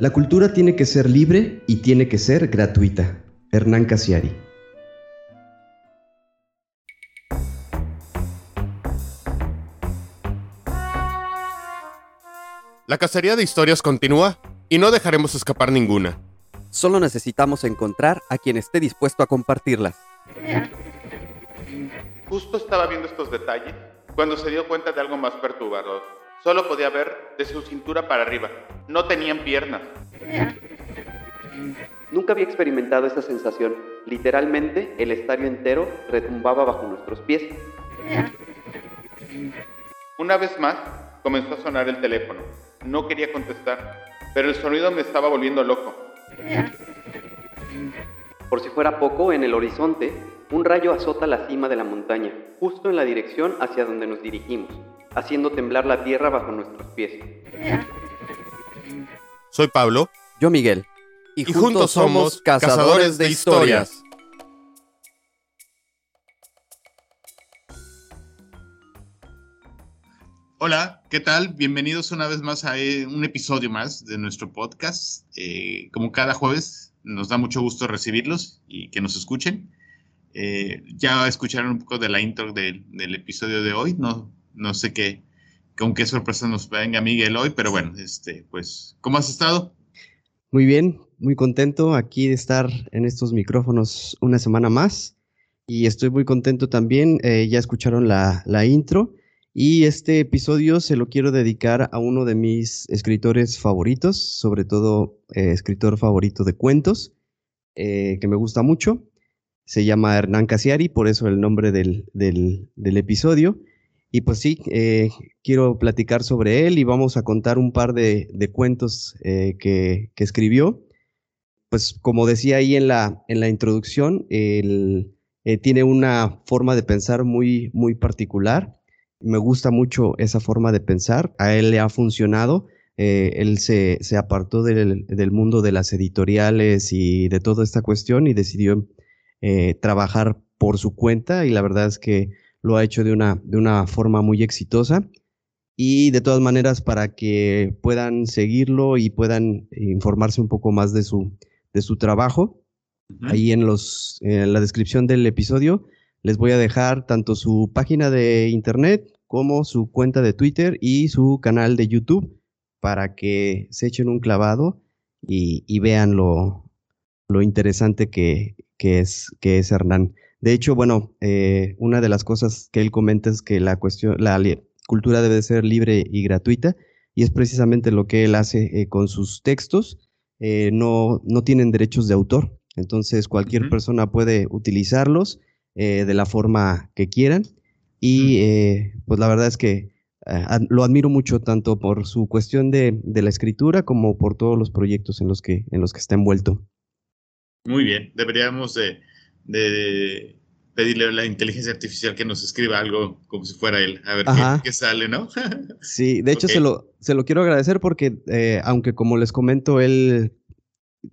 La cultura tiene que ser libre y tiene que ser gratuita. Hernán Casiari. La cacería de historias continúa y no dejaremos escapar ninguna. Solo necesitamos encontrar a quien esté dispuesto a compartirlas. Justo estaba viendo estos detalles cuando se dio cuenta de algo más perturbador. Solo podía ver de su cintura para arriba. No tenían piernas. Nunca había experimentado esa sensación. Literalmente, el estadio entero retumbaba bajo nuestros pies. Una vez más, comenzó a sonar el teléfono. No quería contestar, pero el sonido me estaba volviendo loco. Por si fuera poco, en el horizonte, un rayo azota la cima de la montaña, justo en la dirección hacia donde nos dirigimos haciendo temblar la tierra bajo nuestros pies. Soy Pablo. Yo Miguel. Y, juntos, somos cazadores de historias. Hola, ¿qué tal? Bienvenidos una vez más a eh, un episodio más de nuestro podcast. Eh, como cada jueves, nos da mucho gusto recibirlos y que nos escuchen. Eh, ya escucharon un poco de la intro del, del episodio de hoy, no, no sé qué, con qué sorpresa nos venga Miguel hoy, pero bueno, este, pues, ¿cómo has estado? Muy bien, muy contento aquí de estar en estos micrófonos una semana más. Y estoy muy contento también, eh, ya escucharon la, intro. Y este episodio se lo quiero dedicar a uno de mis escritores favoritos, sobre todo eh, escritor favorito de cuentos, eh, que me gusta mucho. Se llama Hernán Casiari, por eso el nombre del, del episodio. Y pues sí, eh, quiero platicar sobre él y vamos a contar un par de, cuentos eh, que, escribió. Pues como decía ahí en la, introducción, él eh, tiene una forma de pensar muy, muy particular. Me gusta mucho esa forma de pensar. A él le ha funcionado. él se, se apartó del, del, mundo de las editoriales y de toda esta cuestión y decidió trabajar por su cuenta y la verdad es que lo ha hecho de una, de una forma muy exitosa. Y de todas maneras, para que puedan seguirlo y puedan informarse un poco más de su, de su trabajo, ahí en, los, en la descripción del episodio les voy a dejar tanto su página de internet como su cuenta de Twitter y su canal de YouTube para que se echen un clavado y, vean lo, lo interesante que, que, es, que es Hernán. De hecho, bueno, eh, una de las cosas que él comenta es que la cuestión, la cultura debe ser libre y gratuita, y es precisamente lo que él hace eh, con sus textos. Eh, no, no tienen derechos de autor, entonces cualquier persona puede utilizarlos de la forma que quieran. Y pues la verdad es que lo admiro mucho tanto por su cuestión de, de, la escritura como por todos los proyectos en los que, en los que está envuelto. Muy bien, deberíamos de de pedirle a la inteligencia artificial que nos escriba algo como si fuera él, a ver qué, sale, ¿no? sí, de hecho se, lo, se lo quiero agradecer porque, eh, aunque como les comento, él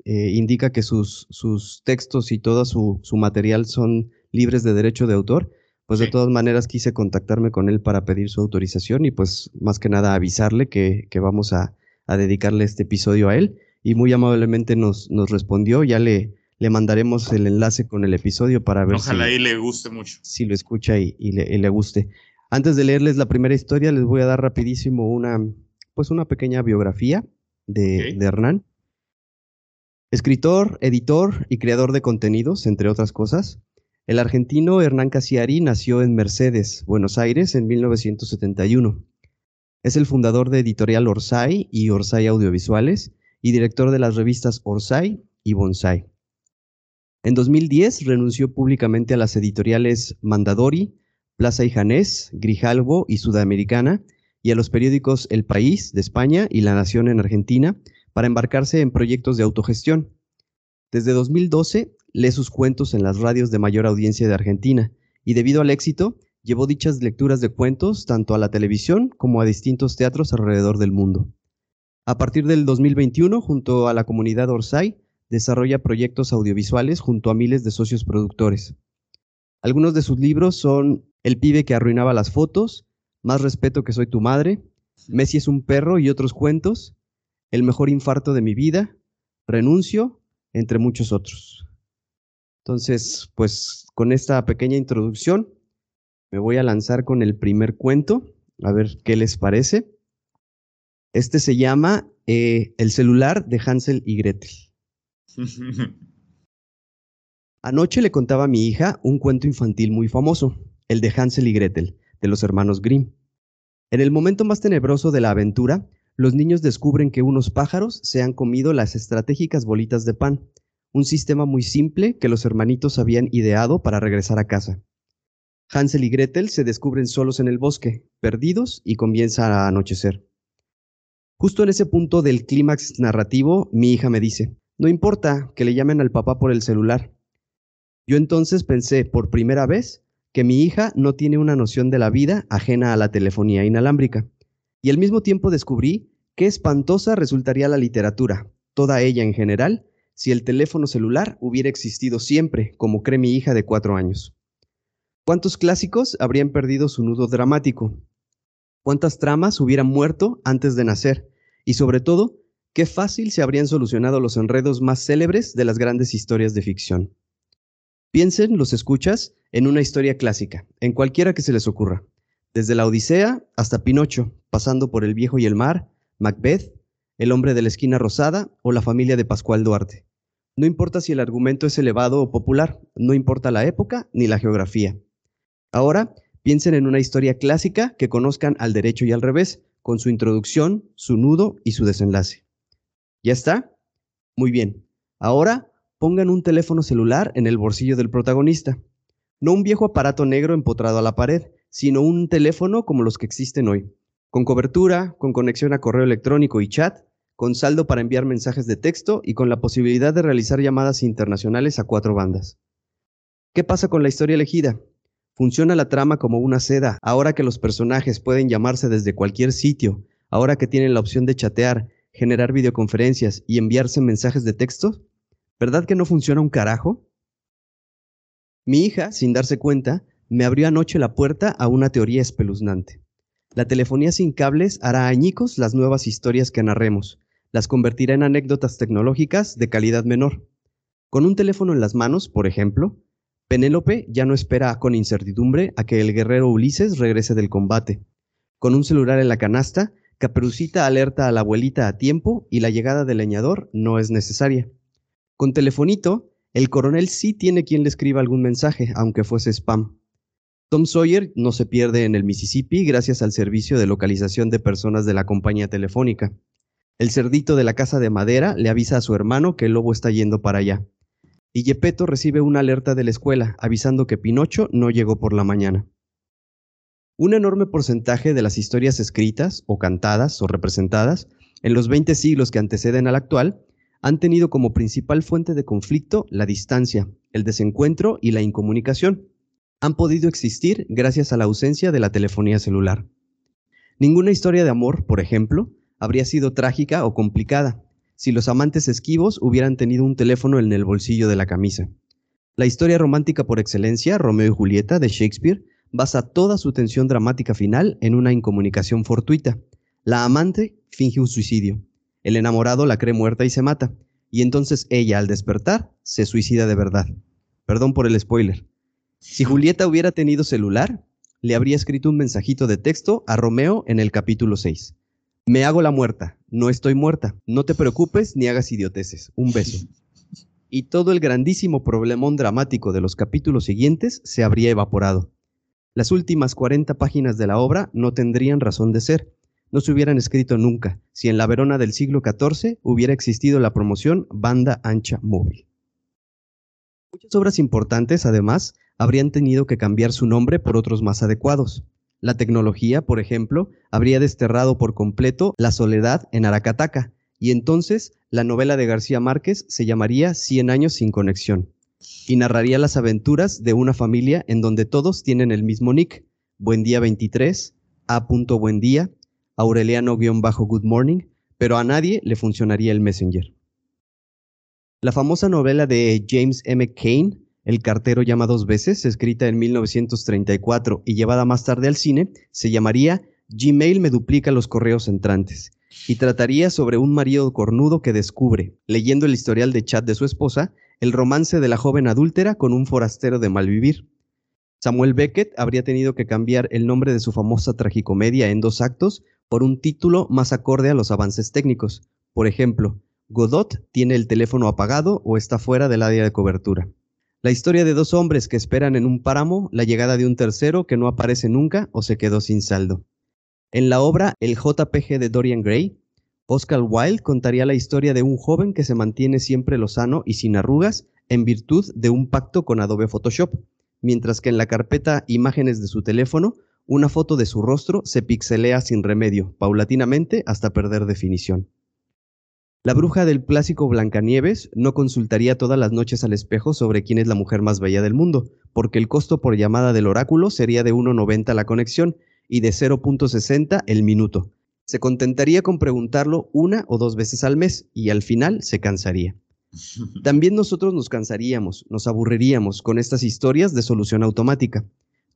eh, indica que sus, sus textos y todo su, su, material son libres de derecho de autor, pues de todas maneras quise contactarme con él para pedir su autorización y pues más que nada avisarle que, que vamos a, a, dedicarle este episodio a él y muy amablemente nos, nos respondió, ya le le mandaremos el enlace con el episodio para ver Ojalá y le guste mucho. Si lo escucha y, le, guste. Antes de leerles la primera historia, les voy a dar rapidísimo una, pues una pequeña biografía de, de Hernán. Escritor, editor y creador de contenidos, entre otras cosas. El argentino Hernán Casiari nació en Mercedes, Buenos Aires, en 1971. Es el fundador de Editorial Orsay y Orsay Audiovisuales y director de las revistas Orsay y Bonsai. En 2010 renunció públicamente a las editoriales Mandadori, Plaza y Janés, Grijalvo y Sudamericana y a los periódicos El País de España y La Nación en Argentina para embarcarse en proyectos de autogestión. Desde 2012 lee sus cuentos en las radios de mayor audiencia de Argentina y debido al éxito llevó dichas lecturas de cuentos tanto a la televisión como a distintos teatros alrededor del mundo. A partir del 2021, junto a la comunidad Orsay, desarrolla proyectos audiovisuales junto a miles de socios productores. Algunos de sus libros son El pibe que arruinaba las fotos, Más respeto que soy tu madre, Messi es un perro y otros cuentos, El mejor infarto de mi vida, Renuncio, entre muchos otros. Entonces, pues con esta pequeña introducción, me voy a lanzar con el primer cuento, a ver qué les parece. Este se llama eh, El celular de Hansel y Gretel. Anoche le contaba a mi hija un cuento infantil muy famoso, el de Hansel y Gretel, de los hermanos Grimm. En el momento más tenebroso de la aventura, los niños descubren que unos pájaros se han comido las estratégicas bolitas de pan, un sistema muy simple que los hermanitos habían ideado para regresar a casa. Hansel y Gretel se descubren solos en el bosque, perdidos, y comienza a anochecer. Justo en ese punto del clímax narrativo, mi hija me dice, no importa que le llamen al papá por el celular. Yo entonces pensé, por primera vez, que mi hija no tiene una noción de la vida ajena a la telefonía inalámbrica. Y al mismo tiempo descubrí qué espantosa resultaría la literatura, toda ella en general, si el teléfono celular hubiera existido siempre, como cree mi hija de cuatro años. ¿Cuántos clásicos habrían perdido su nudo dramático? ¿Cuántas tramas hubieran muerto antes de nacer? Y sobre todo, qué fácil se habrían solucionado los enredos más célebres de las grandes historias de ficción. Piensen, los escuchas, en una historia clásica, en cualquiera que se les ocurra, desde la Odisea hasta Pinocho, pasando por El viejo y el mar, Macbeth, El hombre de la esquina rosada o la familia de Pascual Duarte. No importa si el argumento es elevado o popular, no importa la época ni la geografía. Ahora, piensen en una historia clásica que conozcan al derecho y al revés, con su introducción, su nudo y su desenlace. ¿Ya está? Muy bien. Ahora, pongan un teléfono celular en el bolsillo del protagonista. No un viejo aparato negro empotrado a la pared, sino un teléfono como los que existen hoy, con cobertura, con conexión a correo electrónico y chat, con saldo para enviar mensajes de texto y con la posibilidad de realizar llamadas internacionales a cuatro bandas. ¿Qué pasa con la historia elegida? Funciona la trama como una seda, ahora que los personajes pueden llamarse desde cualquier sitio, ahora que tienen la opción de chatear, generar videoconferencias y enviarse mensajes de texto. ¿Verdad que no funciona un carajo? Mi hija, sin darse cuenta, me abrió anoche la puerta a una teoría espeluznante. La telefonía sin cables hará añicos las nuevas historias que narremos, las convertirá en anécdotas tecnológicas de calidad menor. Con un teléfono en las manos, por ejemplo, Penélope ya no espera con incertidumbre a que el guerrero Ulises regrese del combate. Con un celular en la canasta, Caperucita alerta a la abuelita a tiempo y la llegada del leñador no es necesaria. Con telefonito, el coronel sí tiene quien le escriba algún mensaje, aunque fuese spam. Tom Sawyer no se pierde en el Mississippi gracias al servicio de localización de personas de la compañía telefónica. El cerdito de la casa de madera le avisa a su hermano que el lobo está yendo para allá y Gepetto recibe una alerta de la escuela avisando que Pinocho no llegó por la mañana. Un enorme porcentaje de las historias escritas o cantadas o representadas en los 20 siglos que anteceden al actual han tenido como principal fuente de conflicto la distancia, el desencuentro y la incomunicación. Han podido existir gracias a la ausencia de la telefonía celular. Ninguna historia de amor, por ejemplo, habría sido trágica o complicada, si los amantes esquivos hubieran tenido un teléfono en el bolsillo de la camisa. La historia romántica por excelencia, Romeo y Julieta, de Shakespeare, basa toda su tensión dramática final en una incomunicación fortuita. La amante finge un suicidio. El enamorado la cree muerta y se mata. Y entonces ella, al despertar, se suicida de verdad. Perdón por el spoiler. Si Julieta hubiera tenido celular, le habría escrito un mensajito de texto a Romeo en el capítulo 6. Me hago la muerta, no estoy muerta, no te preocupes ni hagas idioteces, un beso. Y todo el grandísimo problemón dramático de los capítulos siguientes se habría evaporado. Las últimas 40 páginas de la obra no tendrían razón de ser, no se hubieran escrito nunca si en la Verona del siglo XIV hubiera existido la promoción banda ancha móvil. Muchas obras importantes, además, habrían tenido que cambiar su nombre por otros más adecuados. La tecnología, por ejemplo, habría desterrado por completo la soledad en Aracataca, y entonces la novela de García Márquez se llamaría Cien años sin conexión, y narraría las aventuras de una familia en donde todos tienen el mismo nick, Buen Día 23, A. Buen Día, Aureliano-Good Morning, pero a nadie le funcionaría el Messenger. La famosa novela de James M. Cain, el cartero llama dos veces, escrita en 1934 y llevada más tarde al cine, se llamaría Gmail me duplica los correos entrantes. y trataría sobre un marido cornudo que descubre, leyendo el historial de chat de su esposa, el romance de la joven adúltera con un forastero de malvivir. Samuel Beckett habría tenido que cambiar el nombre de su famosa tragicomedia en dos actos por un título más acorde a los avances técnicos. Por ejemplo, Godot tiene el teléfono apagado o está fuera del área de cobertura. La historia de dos hombres que esperan en un páramo la llegada de un tercero que no aparece nunca o se quedó sin saldo. En la obra El JPG de Dorian Gray, Oscar Wilde contaría la historia de un joven que se mantiene siempre lozano y sin arrugas en virtud de un pacto con Adobe Photoshop, mientras que en la carpeta Imágenes de su teléfono, una foto de su rostro se pixelea sin remedio, paulatinamente hasta perder definición. La bruja del clásico Blancanieves no consultaría todas las noches al espejo sobre quién es la mujer más bella del mundo, porque el costo por llamada del oráculo sería de 1.90 la conexión y de 0.60 el minuto. Se contentaría con preguntarlo una o dos veces al mes y al final se cansaría. También nosotros nos cansaríamos, nos aburriríamos con estas historias de solución automática.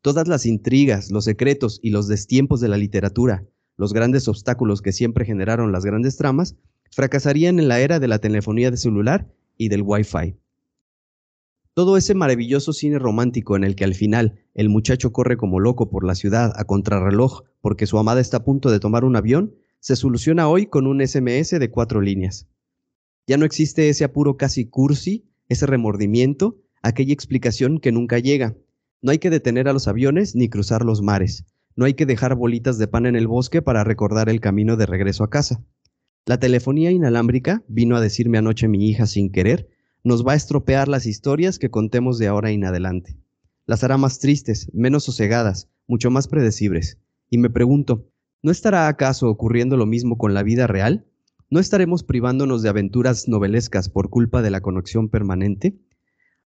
Todas las intrigas, los secretos y los destiempos de la literatura, los grandes obstáculos que siempre generaron las grandes tramas, fracasarían en la era de la telefonía de celular y del Wi-Fi. Todo ese maravilloso cine romántico en el que al final el muchacho corre como loco por la ciudad a contrarreloj porque su amada está a punto de tomar un avión, se soluciona hoy con un SMS de cuatro líneas. Ya no existe ese apuro casi cursi, ese remordimiento, aquella explicación que nunca llega. No hay que detener a los aviones ni cruzar los mares. No hay que dejar bolitas de pan en el bosque para recordar el camino de regreso a casa. La telefonía inalámbrica, vino a decirme anoche mi hija sin querer, nos va a estropear las historias que contemos de ahora en adelante. Las hará más tristes, menos sosegadas, mucho más predecibles. Y me pregunto, ¿no estará acaso ocurriendo lo mismo con la vida real? ¿No estaremos privándonos de aventuras novelescas por culpa de la conexión permanente?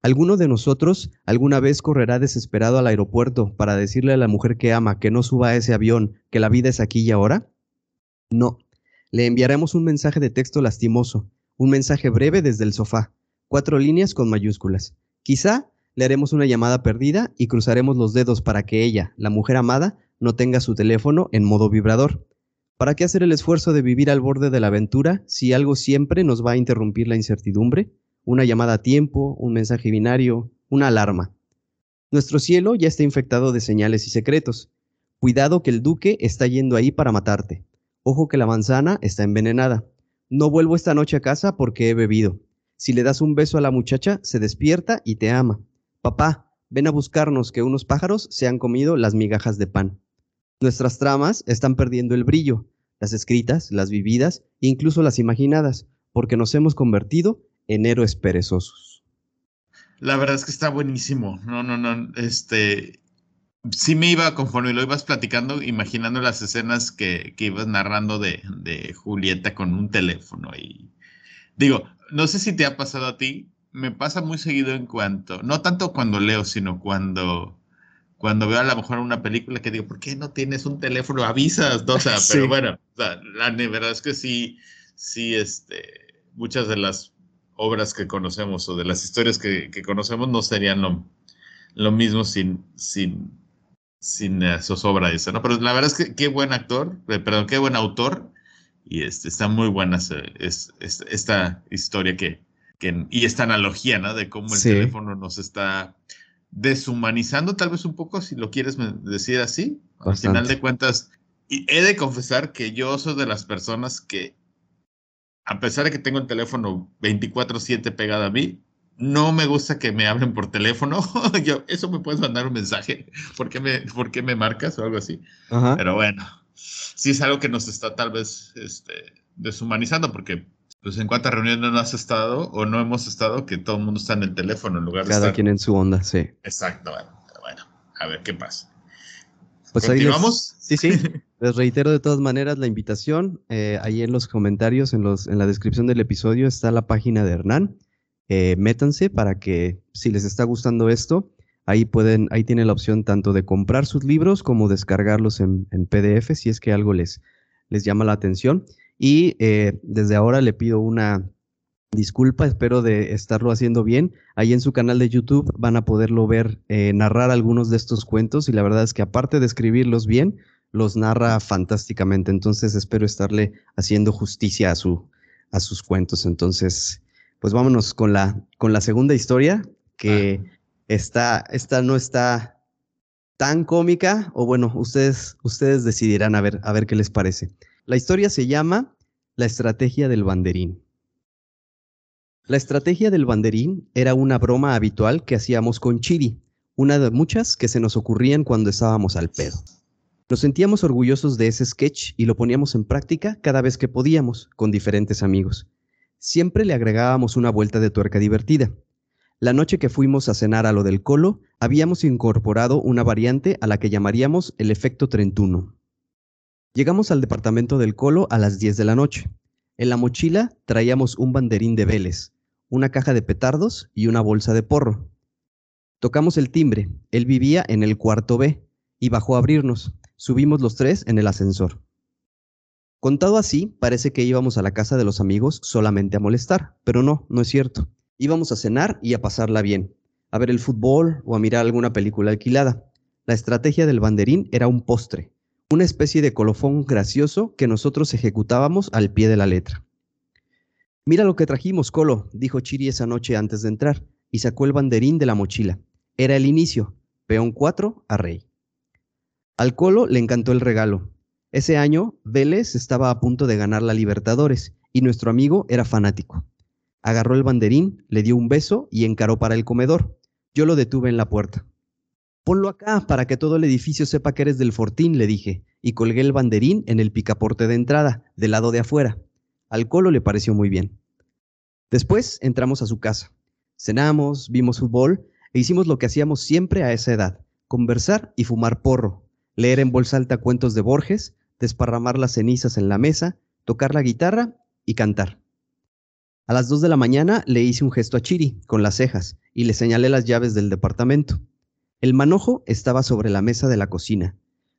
¿Alguno de nosotros alguna vez correrá desesperado al aeropuerto para decirle a la mujer que ama que no suba a ese avión, que la vida es aquí y ahora? No. Le enviaremos un mensaje de texto lastimoso, un mensaje breve desde el sofá, cuatro líneas con mayúsculas. Quizá le haremos una llamada perdida y cruzaremos los dedos para que ella, la mujer amada, no tenga su teléfono en modo vibrador. ¿Para qué hacer el esfuerzo de vivir al borde de la aventura si algo siempre nos va a interrumpir la incertidumbre? Una llamada a tiempo, un mensaje binario, una alarma. Nuestro cielo ya está infectado de señales y secretos. Cuidado que el duque está yendo ahí para matarte. Ojo que la manzana está envenenada. No vuelvo esta noche a casa porque he bebido. Si le das un beso a la muchacha, se despierta y te ama. Papá, ven a buscarnos que unos pájaros se han comido las migajas de pan. Nuestras tramas están perdiendo el brillo, las escritas, las vividas, incluso las imaginadas, porque nos hemos convertido en héroes perezosos. La verdad es que está buenísimo. No, no, no. Este. Sí me iba, conforme lo ibas platicando, imaginando las escenas que, ibas narrando de, de, Julieta con un teléfono. Y digo, no sé si te ha pasado a ti, me pasa muy seguido en cuanto, no tanto cuando leo, sino cuando cuando veo a lo mejor una película que digo, ¿por qué no tienes un teléfono? Avisas, ¿no? O sea, pero bueno, la, verdad es que sí, sí, este, muchas de las obras que conocemos o de las historias que, conocemos no serían lo, lo mismo sin, sin, sin zozobra esa, ¿no? Pero la verdad es que qué buen actor, eh, perdón, qué buen autor y este, está muy buena es, esta historia que, que, y esta analogía, ¿no? De cómo el teléfono nos está deshumanizando tal vez un poco, si lo quieres decir así. Al final de cuentas, y he de confesar que yo soy de las personas que, a pesar de que tengo el teléfono 24/7 pegado a mí, no me gusta que me hablen por teléfono. yo, eso me puedes mandar un mensaje. ¿Por qué me, por qué me marcas o algo así? Pero bueno, sí es algo que nos está tal vez este, deshumanizando porque pues en cuántas reuniones no has estado o no hemos estado que todo el mundo está en el teléfono en lugar de Cada quien en su onda, sí. Exacto, bueno, a ver qué pasa. Pues ¿Continuamos? sí, sí. Les reitero de todas maneras la invitación. Eh, ahí en los comentarios, en, los, en la descripción del episodio está la página de Hernán. Eh, métanse para que si les está gustando esto, ahí pueden, ahí tienen la opción tanto de comprar sus libros como descargarlos en, PDF si es que algo les, les llama la atención. Y eh, desde ahora le pido una disculpa, espero de estarlo haciendo bien. Ahí en su canal de YouTube van a poderlo ver, eh, narrar algunos de estos cuentos y la verdad es que aparte de escribirlos bien, los narra fantásticamente, entonces espero estarle haciendo justicia a, su, a sus cuentos. Entonces, pues vámonos con la, con la segunda historia, que esta no está tan cómica, o bueno, ustedes, ustedes decidirán a ver, a ver qué les parece. La historia se llama La estrategia del banderín. La estrategia del banderín era una broma habitual que hacíamos con Chiri, una de muchas que se nos ocurrían cuando estábamos al pedo. Nos sentíamos orgullosos de ese sketch y lo poníamos en práctica cada vez que podíamos, con diferentes amigos. Siempre le agregábamos una vuelta de tuerca divertida. La noche que fuimos a cenar a lo del colo, habíamos incorporado una variante a la que llamaríamos el efecto trentuno. Llegamos al departamento del colo a las 10 de la noche. En la mochila traíamos un banderín de Vélez, una caja de petardos y una bolsa de porro. Tocamos el timbre. Él vivía en el cuarto B y bajó a abrirnos. Subimos los tres en el ascensor. Contado así, parece que íbamos a la casa de los amigos solamente a molestar, pero no, no es cierto. Íbamos a cenar y a pasarla bien, a ver el fútbol o a mirar alguna película alquilada. La estrategia del banderín era un postre, una especie de colofón gracioso que nosotros ejecutábamos al pie de la letra. Mira lo que trajimos, Colo, dijo Chiri esa noche antes de entrar, y sacó el banderín de la mochila. Era el inicio, peón 4 a rey. Al Colo le encantó el regalo. Ese año, Vélez estaba a punto de ganar la Libertadores, y nuestro amigo era fanático. Agarró el banderín, le dio un beso y encaró para el comedor. Yo lo detuve en la puerta. Ponlo acá para que todo el edificio sepa que eres del Fortín, le dije, y colgué el banderín en el picaporte de entrada, del lado de afuera. Al Colo le pareció muy bien. Después entramos a su casa. Cenamos, vimos fútbol e hicimos lo que hacíamos siempre a esa edad, conversar y fumar porro, leer en voz alta cuentos de Borges, desparramar las cenizas en la mesa, tocar la guitarra y cantar. A las dos de la mañana le hice un gesto a Chiri con las cejas y le señalé las llaves del departamento. El manojo estaba sobre la mesa de la cocina.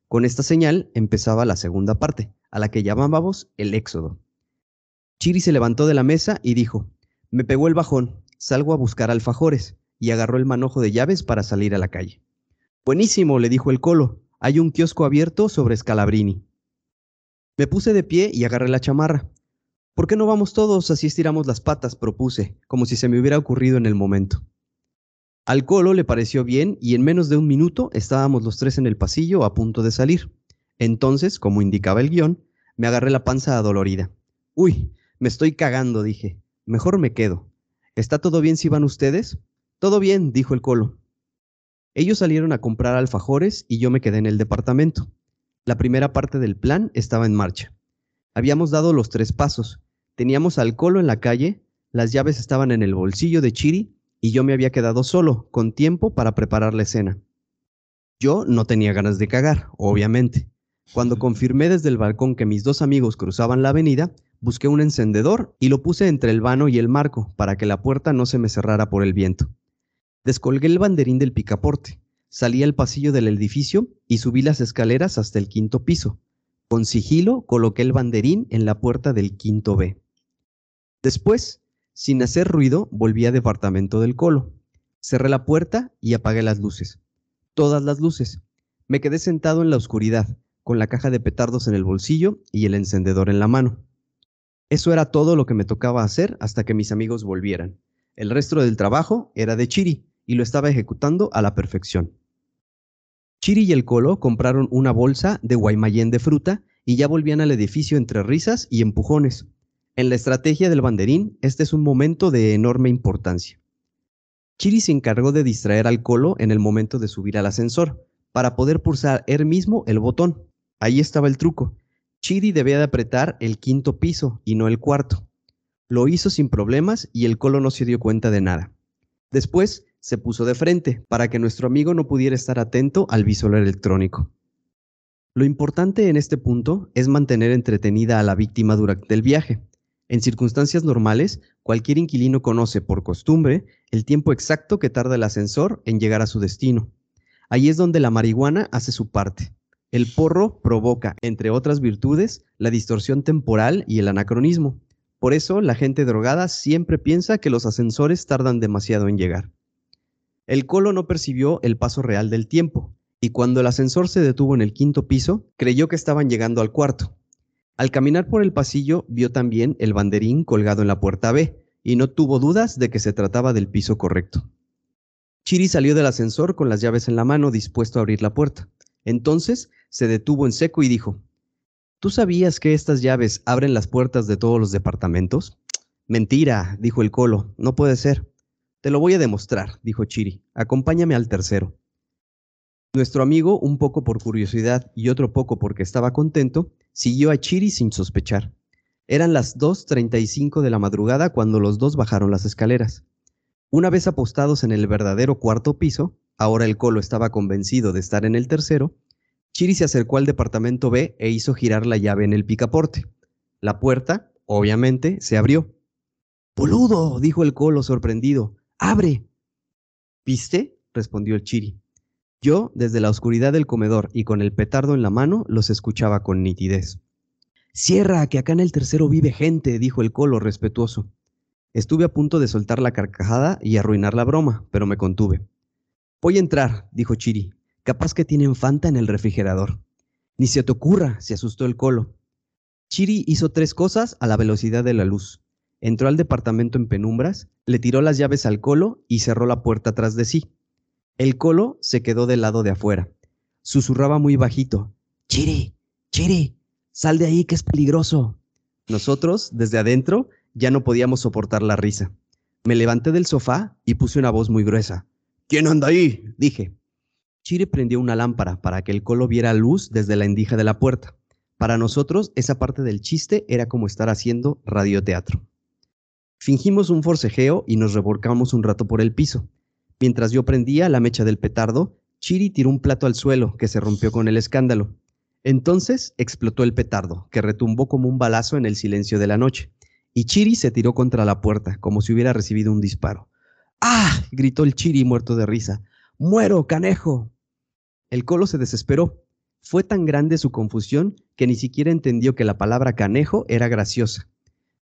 Con esta señal empezaba la segunda parte, a la que llamábamos el éxodo. Chiri se levantó de la mesa y dijo, me pegó el bajón, salgo a buscar alfajores, y agarró el manojo de llaves para salir a la calle. Buenísimo, le dijo el colo, hay un kiosco abierto sobre Scalabrini. Me puse de pie y agarré la chamarra. ¿Por qué no vamos todos así estiramos las patas? propuse, como si se me hubiera ocurrido en el momento. Al colo le pareció bien y en menos de un minuto estábamos los tres en el pasillo a punto de salir. Entonces, como indicaba el guion, me agarré la panza adolorida. Uy, me estoy cagando, dije. Mejor me quedo. ¿Está todo bien si van ustedes? Todo bien, dijo el colo. Ellos salieron a comprar alfajores y yo me quedé en el departamento. La primera parte del plan estaba en marcha. Habíamos dado los tres pasos. Teníamos al colo en la calle, las llaves estaban en el bolsillo de Chiri y yo me había quedado solo, con tiempo para preparar la escena. Yo no tenía ganas de cagar, obviamente. Cuando confirmé desde el balcón que mis dos amigos cruzaban la avenida, busqué un encendedor y lo puse entre el vano y el marco para que la puerta no se me cerrara por el viento. Descolgué el banderín del picaporte, salí al pasillo del edificio y subí las escaleras hasta el quinto piso. Con sigilo coloqué el banderín en la puerta del quinto B. Después, sin hacer ruido, volví al departamento del colo. Cerré la puerta y apagué las luces. Todas las luces. Me quedé sentado en la oscuridad, con la caja de petardos en el bolsillo y el encendedor en la mano. Eso era todo lo que me tocaba hacer hasta que mis amigos volvieran. El resto del trabajo era de Chiri y lo estaba ejecutando a la perfección. Chiri y el Colo compraron una bolsa de guaymallén de fruta y ya volvían al edificio entre risas y empujones. En la estrategia del banderín, este es un momento de enorme importancia. Chiri se encargó de distraer al Colo en el momento de subir al ascensor, para poder pulsar él mismo el botón. Ahí estaba el truco. Chiri debía de apretar el quinto piso y no el cuarto. Lo hizo sin problemas y el colo no se dio cuenta de nada. Después se puso de frente para que nuestro amigo no pudiera estar atento al visor electrónico. Lo importante en este punto es mantener entretenida a la víctima durante el viaje. En circunstancias normales, cualquier inquilino conoce por costumbre el tiempo exacto que tarda el ascensor en llegar a su destino. Ahí es donde la marihuana hace su parte. El porro provoca, entre otras virtudes, la distorsión temporal y el anacronismo. Por eso, la gente drogada siempre piensa que los ascensores tardan demasiado en llegar. El colo no percibió el paso real del tiempo, y cuando el ascensor se detuvo en el quinto piso, creyó que estaban llegando al cuarto. Al caminar por el pasillo, vio también el banderín colgado en la puerta B, y no tuvo dudas de que se trataba del piso correcto. Chiri salió del ascensor con las llaves en la mano, dispuesto a abrir la puerta. Entonces se detuvo en seco y dijo, ¿Tú sabías que estas llaves abren las puertas de todos los departamentos? Mentira, dijo el colo, no puede ser. Te lo voy a demostrar, dijo Chiri. Acompáñame al tercero. Nuestro amigo, un poco por curiosidad y otro poco porque estaba contento, siguió a Chiri sin sospechar. Eran las 2.35 de la madrugada cuando los dos bajaron las escaleras. Una vez apostados en el verdadero cuarto piso, ahora el colo estaba convencido de estar en el tercero, Chiri se acercó al departamento B e hizo girar la llave en el picaporte. La puerta, obviamente, se abrió. Boludo, dijo el colo sorprendido. ¡Abre! ¿Viste? respondió el Chiri. Yo, desde la oscuridad del comedor y con el petardo en la mano, los escuchaba con nitidez. Cierra, que acá en el tercero vive gente, dijo el colo respetuoso. Estuve a punto de soltar la carcajada y arruinar la broma, pero me contuve. Voy a entrar, dijo Chiri. Capaz que tienen Fanta en el refrigerador. Ni se te ocurra, se asustó el colo. Chiri hizo tres cosas a la velocidad de la luz. Entró al departamento en penumbras, le tiró las llaves al colo y cerró la puerta tras de sí. El colo se quedó del lado de afuera. Susurraba muy bajito. Chiri, Chiri, Sal de ahí que es peligroso. Nosotros, desde adentro, ya no podíamos soportar la risa. Me levanté del sofá y puse una voz muy gruesa. ¿Quién anda ahí? dije. Chire prendió una lámpara para que el colo viera luz desde la endija de la puerta. Para nosotros, esa parte del chiste era como estar haciendo radioteatro. Fingimos un forcejeo y nos revolcamos un rato por el piso. Mientras yo prendía la mecha del petardo, Chiri tiró un plato al suelo que se rompió con el escándalo. Entonces explotó el petardo, que retumbó como un balazo en el silencio de la noche, y Chiri se tiró contra la puerta, como si hubiera recibido un disparo. ¡Ah! gritó el Chiri muerto de risa. ¡Muero, canejo! El colo se desesperó. Fue tan grande su confusión que ni siquiera entendió que la palabra canejo era graciosa.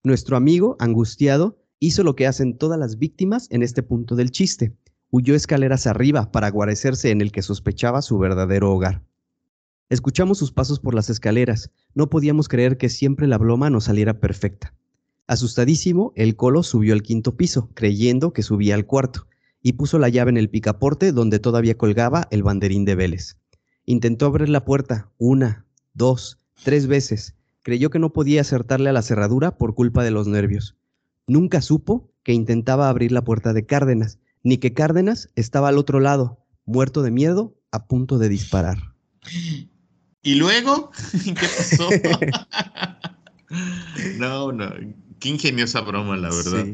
Nuestro amigo, angustiado, hizo lo que hacen todas las víctimas en este punto del chiste. Huyó escaleras arriba para guarecerse en el que sospechaba su verdadero hogar. Escuchamos sus pasos por las escaleras. No podíamos creer que siempre la broma nos saliera perfecta. Asustadísimo, el colo subió al quinto piso, creyendo que subía al cuarto, y puso la llave en el picaporte donde todavía colgaba el banderín de Vélez. Intentó abrir la puerta una, dos, tres veces. Creyó que no podía acertarle a la cerradura por culpa de los nervios. Nunca supo que intentaba abrir la puerta de Cárdenas, ni que Cárdenas estaba al otro lado, muerto de miedo, a punto de disparar. ¿Y luego? ¿Qué pasó? no, no. Qué ingeniosa broma, la verdad.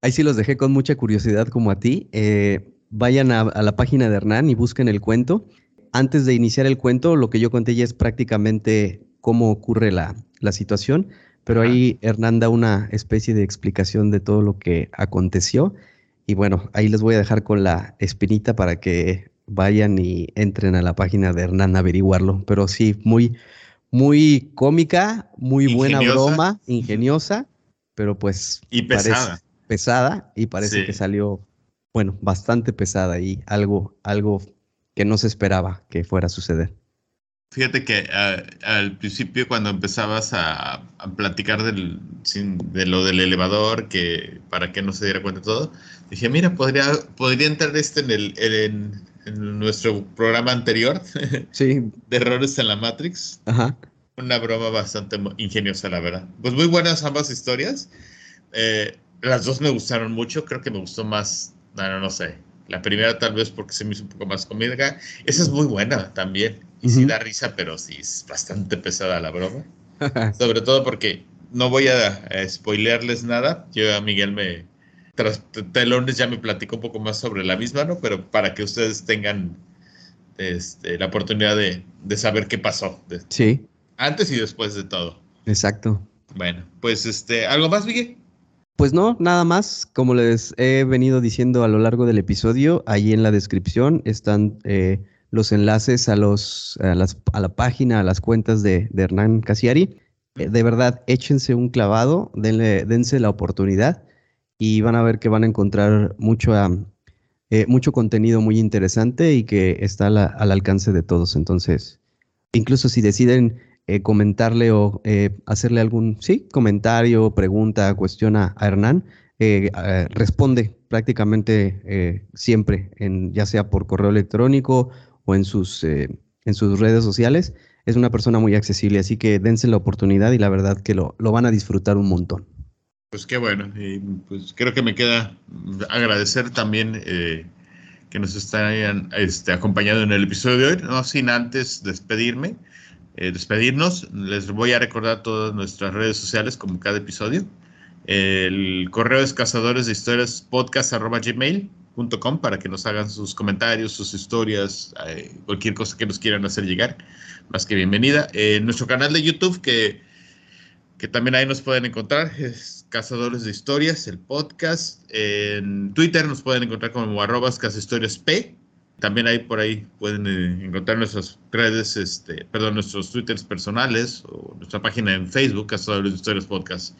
Ahí sí los dejé con mucha curiosidad como a ti. Eh, vayan a, la página de Hernán y busquen el cuento. Antes de iniciar el cuento, lo que yo conté ya es prácticamente cómo ocurre la, situación, pero ahí Hernán da una especie de explicación de todo lo que aconteció. Y bueno, ahí les voy a dejar con la espinita para que vayan y entren a la página de Hernán a averiguarlo. Pero sí, muy, muy cómica, muy buena broma, ingeniosa, pero pues. Y pesada. pesada y parece que salió, bueno, bastante pesada y algo, algo que no se esperaba que fuera a suceder. Fíjate que ah, al principio cuando empezabas a, platicar del, de lo del elevador, que para que no se diera cuenta de todo, dije, mira, podría, podría entrar este en el, en, en nuestro programa anterior sí. de errores en la Matrix. Ajá. Una broma bastante ingeniosa, la verdad. Pues muy buenas ambas historias. Eh, las dos me gustaron mucho. Creo que me gustó más, no, no sé. La primera tal vez porque se me hizo un poco más cómica. Esa es muy buena también. Y sí da risa, pero sí es bastante pesada la broma. Sobre todo porque no voy a, a spoilearles nada. Yo a Miguel me, tras telones ya me platico un poco más sobre la misma, ¿no? Pero para que ustedes tengan este, la oportunidad de, saber qué pasó. sí. Antes y después de todo. Exacto. Bueno, pues este, ¿algo más, Miguel? Pues no, nada más. Como les he venido diciendo a lo largo del episodio, ahí en la descripción están eh, los enlaces a, los, a, las, a, la página, a las cuentas de, Hernán Casiari. Eh, de verdad, échense un clavado, denle, dense la oportunidad y van a ver que van a encontrar mucho, eh, mucho contenido muy interesante y que está al alcance de todos. Entonces, incluso si deciden eh, comentarle o eh, hacerle algún, sí, comentario, pregunta, cuestiona a Hernán, responde prácticamente siempre, en, ya sea por correo electrónico o en sus, en sus redes sociales. Es una persona muy accesible, así que dense la oportunidad y la verdad que lo, lo van a disfrutar un montón. Pues qué bueno, y pues creo que me queda agradecer también eh, que nos estén este, acompañando en el episodio de hoy, no sin antes despedirme, eh, despedirnos. Les voy a recordar todas nuestras redes sociales como cada episodio. El correo es cazadores de historias podcast gmail.com para que nos hagan sus comentarios, sus historias, eh, cualquier cosa que nos quieran hacer llegar. Más que bienvenida. nuestro canal de YouTube que, que también ahí nos pueden encontrar es Cazadores de Historias, el podcast. En Twitter nos pueden encontrar como arrobas P. También ahí por ahí pueden eh, encontrar nuestras redes, este, perdón, nuestros twitters personales o nuestra página en Facebook, Cazadores de Historias Podcast.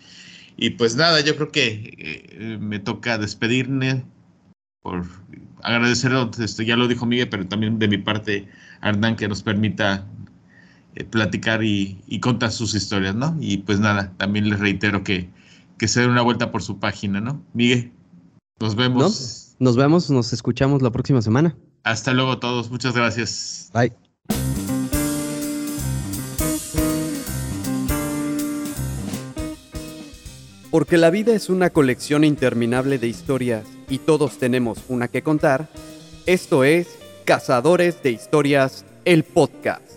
Y pues nada, yo creo que eh, me toca despedirme por agradecer, este, ya lo dijo Miguel, pero también de mi parte, Hernán, que nos permita eh, platicar y, y, contar sus historias, ¿no? Y pues nada, también les reitero que que se den una vuelta por su página, ¿no? Miguel, nos vemos. Nos vemos, nos escuchamos la próxima semana. Hasta luego todos, muchas gracias. Bye. Porque la vida es una colección interminable de historias y todos tenemos una que contar, esto es Cazadores de Historias, el podcast.